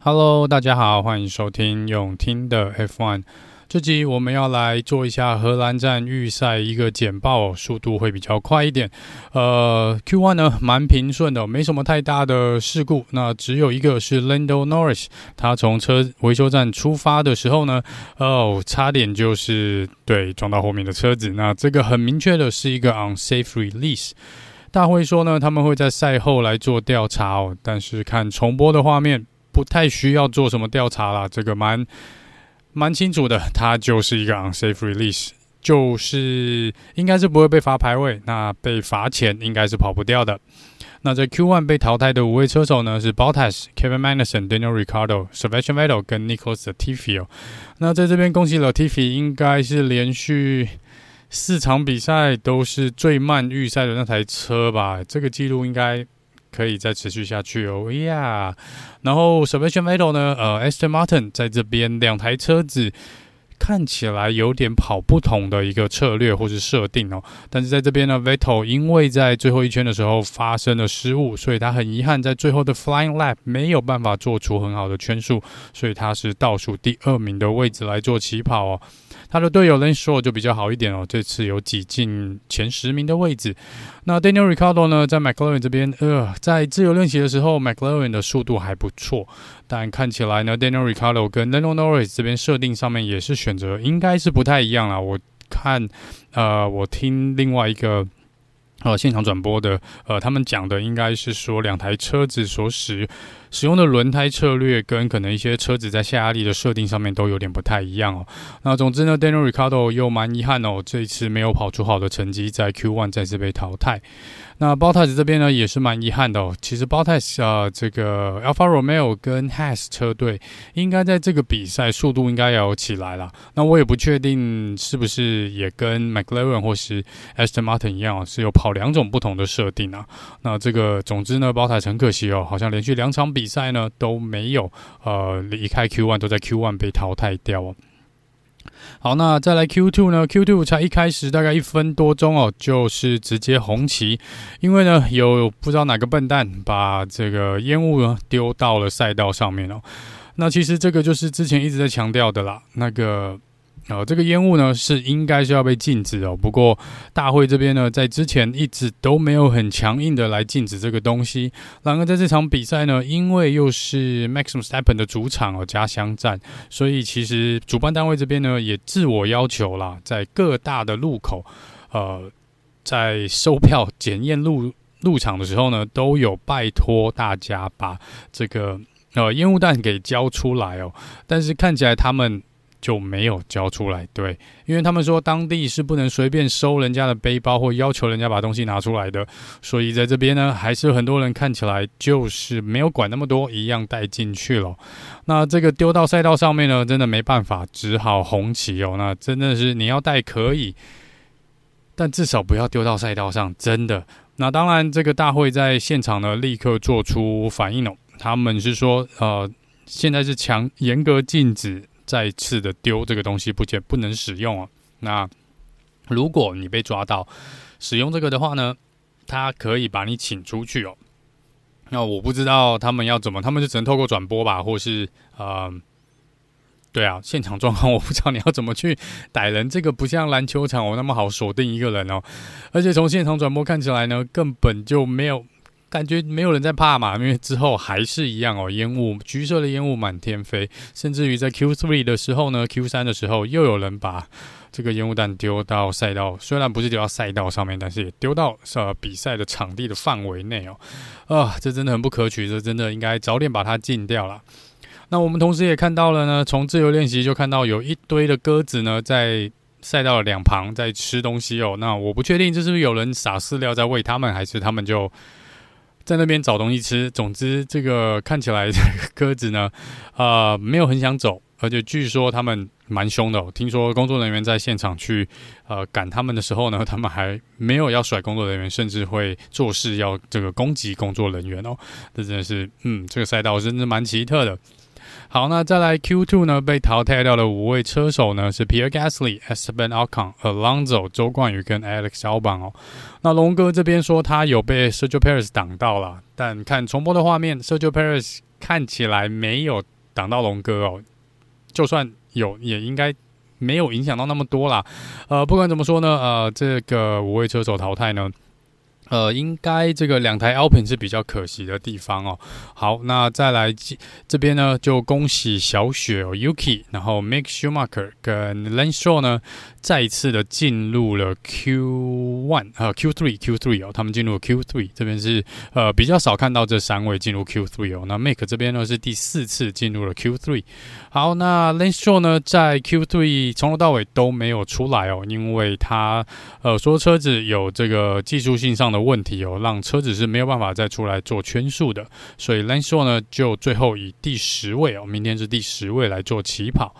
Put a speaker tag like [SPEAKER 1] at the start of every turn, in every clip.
[SPEAKER 1] Hello，大家好，欢迎收听永听的 F1。这集我们要来做一下荷兰站预赛一个简报，速度会比较快一点。呃，Q1 呢蛮平顺的，没什么太大的事故。那只有一个是 Lando Norris，他从车维修站出发的时候呢，哦，差点就是对撞到后面的车子。那这个很明确的是一个 unsafe release。大会说呢，他们会在赛后来做调查哦，但是看重播的画面，不太需要做什么调查啦，这个蛮。蛮清楚的，它就是一个 unsafe release，就是应该是不会被罚排位，那被罚钱应该是跑不掉的。那在 Q1 被淘汰的五位车手呢，是 Bottas、Kevin Magnussen、Daniel r i c a r d o、Sebastian Vettel 跟 Nicholas Latifi。那在这边恭喜了，Tiffy 应该是连续四场比赛都是最慢预赛的那台车吧？这个记录应该。可以再持续下去哦，呀、yeah！然后 Sebastian Vettel 呢？呃，Aston Martin 在这边两台车子看起来有点跑不同的一个策略或是设定哦。但是在这边呢，Vettel 因为在最后一圈的时候发生了失误，所以他很遗憾在最后的 Flying Lap 没有办法做出很好的圈数，所以他是倒数第二名的位置来做起跑哦。他的队友 Lance s h o r 就比较好一点哦，这次有挤进前十名的位置。那 Daniel Ricardo 呢，在 McLaren 这边，呃，在自由练习的时候，McLaren 的速度还不错，但看起来呢，Daniel Ricardo 跟 Lando Norris 这边设定上面也是选择应该是不太一样啦。我看，呃，我听另外一个。呃，现场转播的，呃，他们讲的应该是说两台车子所使使用的轮胎策略跟可能一些车子在下压力的设定上面都有点不太一样哦。那总之呢，Daniel Ricciardo 又蛮遗憾哦，这一次没有跑出好的成绩，在 Q1 再次被淘汰。那 b o t a s 这边呢也是蛮遗憾的哦。其实 b o t a s 啊，这个 Alfa Romeo 跟 Has 车队应该在这个比赛速度应该要起来了。那我也不确定是不是也跟 McLaren 或是 Aston Martin 一样，是有跑两种不同的设定啊。那这个总之呢包泰很可惜哦，好像连续两场比赛呢都没有呃离开 Q1，都在 Q1 被淘汰掉哦。好，那再来 Q two 呢？Q two 才一开始大概一分多钟哦，就是直接红旗，因为呢有不知道哪个笨蛋把这个烟雾呢丢到了赛道上面哦。那其实这个就是之前一直在强调的啦，那个。哦，这个烟雾呢是应该是要被禁止哦。不过大会这边呢，在之前一直都没有很强硬的来禁止这个东西。然而在这场比赛呢，因为又是 Max i m s t e p p e n 的主场哦，家乡站，所以其实主办单位这边呢也自我要求啦，在各大的路口，呃，在售票检验入入场的时候呢，都有拜托大家把这个呃烟雾弹给交出来哦。但是看起来他们。就没有交出来，对，因为他们说当地是不能随便收人家的背包或要求人家把东西拿出来的，所以在这边呢，还是很多人看起来就是没有管那么多，一样带进去了。那这个丢到赛道上面呢，真的没办法，只好红旗哦。那真的是你要带可以，但至少不要丢到赛道上，真的。那当然，这个大会在现场呢，立刻做出反应哦。他们是说，呃，现在是强严格禁止。再次的丢这个东西不见不能使用哦。那如果你被抓到使用这个的话呢，他可以把你请出去哦。那我不知道他们要怎么，他们就只能透过转播吧，或是呃，对啊，现场状况我不知道你要怎么去逮人。这个不像篮球场哦那么好锁定一个人哦，而且从现场转播看起来呢，根本就没有。感觉没有人在怕嘛，因为之后还是一样哦，烟雾，橘色的烟雾满天飞，甚至于在 Q3 的时候呢，Q3 的时候又有人把这个烟雾弹丢到赛道，虽然不是丢到赛道上面，但是也丢到呃比赛的场地的范围内哦，啊，这真的很不可取，这真的应该早点把它禁掉了。那我们同时也看到了呢，从自由练习就看到有一堆的鸽子呢在赛道的两旁在吃东西哦，那我不确定这是不是有人撒饲料在喂他们，还是他们就。在那边找东西吃。总之，这个看起来这个鸽子呢，呃，没有很想走，而且据说他们蛮凶的。听说工作人员在现场去呃赶他们的时候呢，他们还没有要甩工作人员，甚至会做事要这个攻击工作人员哦。这真的是，嗯，这个赛道真的蛮奇特的。好，那再来 Q2 呢？被淘汰掉的五位车手呢是 Pierre Gasly、Esteban Ocon、Alonso、周冠宇跟 Alex Albon 哦。那龙哥这边说他有被 Sergio Perez 挡到了，但看重播的画面，Sergio Perez 看起来没有挡到龙哥哦，就算有，也应该没有影响到那么多啦。呃，不管怎么说呢，呃，这个五位车手淘汰呢。呃，应该这个两台 Alpine 是比较可惜的地方哦。好，那再来这边呢，就恭喜小雪哦，Yuki，然后 Mick Schumacher 跟 l a n Stroll 呢，再一次的进入了 Q1 呃 Q3 Q3 哦，他们进入了 Q3，这边是呃比较少看到这三位进入 Q3 哦。那 Mick 这边呢是第四次进入了 Q3。好，那 Lance Stroll 呢在 Q3 从头到尾都没有出来哦，因为他呃说车子有这个技术性上的问题哦，让车子是没有办法再出来做圈速的，所以 Lance Stroll 呢就最后以第十位哦，明天是第十位来做起跑。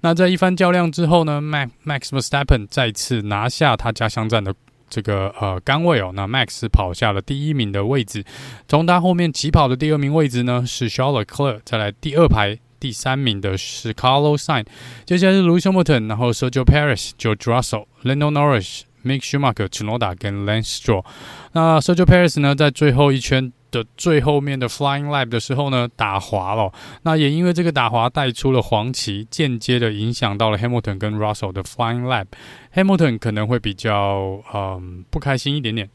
[SPEAKER 1] 那在一番较量之后呢，Max Max Verstappen 再次拿下他家乡站的这个呃杆位哦，那 Max 跑下了第一名的位置，从他后面起跑的第二名位置呢是 Charles Leclerc，再来第二排第三名的是 Carlos Sain，接下来是 Lewis Hamilton，然后 Sergio Perez、George Russell、Lando Norris、Make Schumacher、Chenoda 跟 Lance Stroll。那 Sergio Perez 呢，在最后一圈的最后面的 Flying Lap 的时候呢，打滑了。那也因为这个打滑带出了黄旗，间接的影响到了 Hamilton 跟 Russell 的 Flying Lap。Hamilton 可能会比较嗯不开心一点点。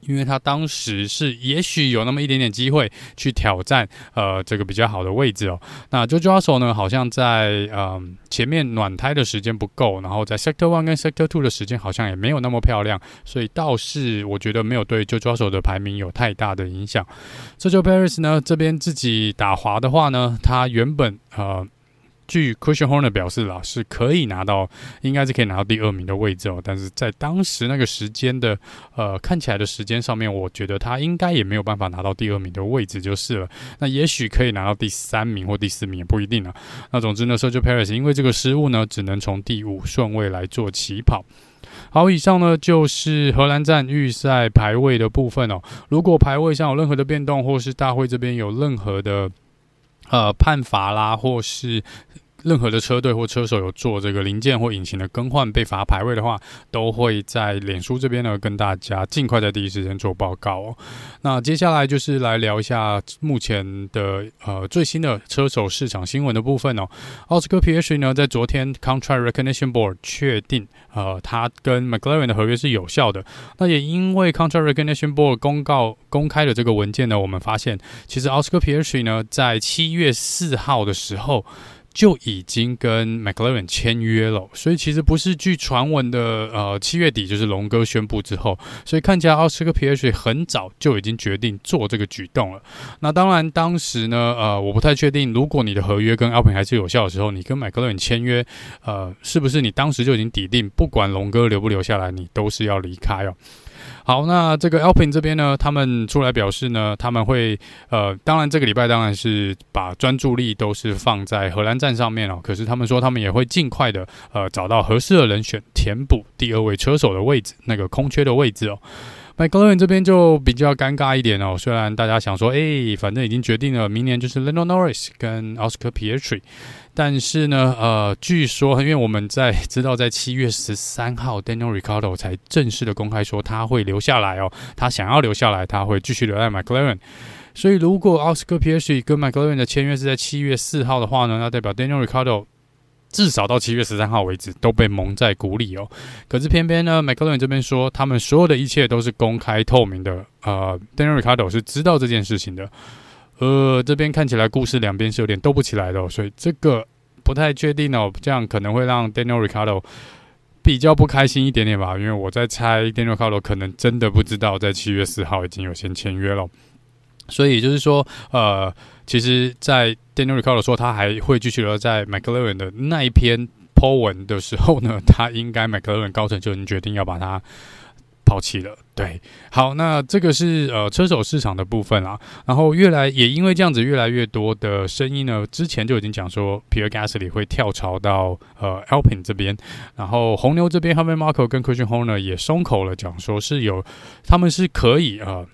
[SPEAKER 1] 因为他当时是也许有那么一点点机会去挑战呃这个比较好的位置哦。那 George Russell 呢，好像在呃前面暖胎的时间不够，然后在 Sector One 跟 Sector Two 的时间好像也没有那么漂亮，所以倒是我觉得没有对 George Russell 的排名有太大的影响。Sergio Paris 呢这边自己打滑的话呢，他原本呃。据 Christian Horner 表示啦，是可以拿到，应该是可以拿到第二名的位置哦。但是在当时那个时间的，呃，看起来的时间上面，我觉得他应该也没有办法拿到第二名的位置就是了。那也许可以拿到第三名或第四名也不一定啊。那总之呢，Sergio Perez 因为这个失误呢，只能从第五顺位来做起跑。好，以上呢就是荷兰站预赛排位的部分哦。如果排位上有任何的变动，或是大会这边有任何的。呃，判罚啦，或是任何的车队或车手有做这个零件或引擎的更换被罚排位的话，都会在脸书这边呢跟大家尽快在第一时间做报告哦。那接下来就是来聊一下目前的呃最新的车手市场新闻的部分哦。奥斯卡皮耶瑞呢在昨天 Contract Recognition Board 确定呃他跟 McLaren 的合约是有效的。那也因为 Contract Recognition Board 公告公开的这个文件呢，我们发现其实奥斯卡皮耶瑞呢在七月四号的时候。就已经跟 McLaren 签约了，所以其实不是据传闻的，呃，七月底就是龙哥宣布之后，所以看起来奥斯卡皮耶瑞很早就已经决定做这个举动了。那当然，当时呢，呃，我不太确定，如果你的合约跟 Alpine 还是有效的时候，你跟 McLaren 签约，呃，是不是你当时就已经抵定，不管龙哥留不留下来，你都是要离开哦。好，那这个 Alpine 这边呢，他们出来表示呢，他们会呃，当然这个礼拜当然是把专注力都是放在荷兰站上面了。可是他们说他们也会尽快的呃找到合适的人选，填补第二位车手的位置，那个空缺的位置哦。McLaren 这边就比较尴尬一点哦，虽然大家想说，哎，反正已经决定了，明年就是 Lando Norris 跟 Oscar Pietri，但是呢，呃，据说因为我们在知道在七月十三号，Daniel r i c a r d o 才正式的公开说他会留下来哦，他想要留下来，他会继续留在 McLaren，所以如果 Oscar Piastri 跟 McLaren 的签约是在七月四号的话呢，那代表 Daniel r i c a r d o。至少到七月十三号为止都被蒙在鼓里哦。可是偏偏呢，McLaren 这边说他们所有的一切都是公开透明的。呃，Daniel Ricardo 是知道这件事情的。呃，这边看起来故事两边是有点斗不起来的，所以这个不太确定哦。这样可能会让 Daniel Ricardo 比较不开心一点点吧。因为我在猜 Daniel Ricardo 可能真的不知道在七月四号已经有先签约了。所以就是说，呃。其实，在 Daniel Ricciardo 说他还会继续留在 McLaren 的那一篇 po 文的时候呢，他应该 McLaren 高层就已经决定要把他抛弃了。对，好，那这个是呃车手市场的部分啦。然后越来也因为这样子，越来越多的声音呢，之前就已经讲说 Pierre Gasly 会跳槽到呃 Alpine 这边，然后红牛这边 Helmut Marko 跟 Christian Horner 也松口了，讲说是有他们是可以呃。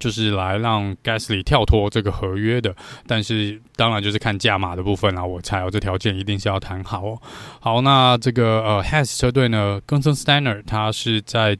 [SPEAKER 1] 就是来让 Gasly 跳脱这个合约的，但是当然就是看价码的部分啦。我猜哦，这条件一定是要谈好哦。好，那这个呃 Has 车队呢，Gunther Steiner 他是在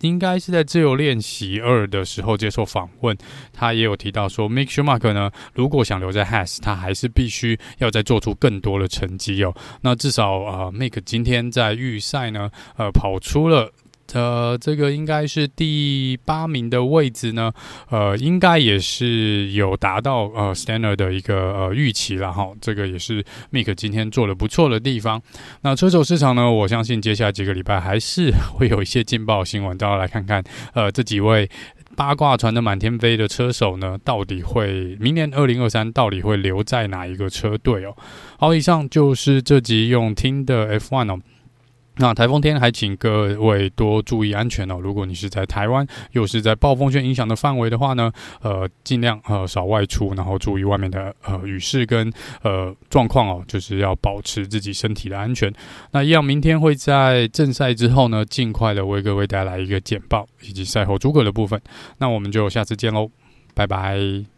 [SPEAKER 1] 应该是在自由练习二的时候接受访问，他也有提到说，Mick Schumacher 呢，如果想留在 Has，他还是必须要再做出更多的成绩哦。那至少啊、呃，Mick 今天在预赛呢，呃，跑出了。呃，这个应该是第八名的位置呢，呃，应该也是有达到呃 Steiner 的一个呃预期了哈。这个也是 Mick 今天做的不错的地方。那车手市场呢，我相信接下来几个礼拜还是会有一些劲爆新闻，大家来看看呃这几位八卦传的满天飞的车手呢，到底会明年二零二三到底会留在哪一个车队哦？好，以上就是这集用听的 F1 哦。那台风天还请各位多注意安全哦。如果你是在台湾，又是在暴风圈影响的范围的话呢，呃，尽量呃少外出，然后注意外面的呃雨势跟呃状况哦，就是要保持自己身体的安全。那一样，明天会在正赛之后呢，尽快的为各位带来一个简报以及赛后诸葛的部分。那我们就下次见喽，拜拜。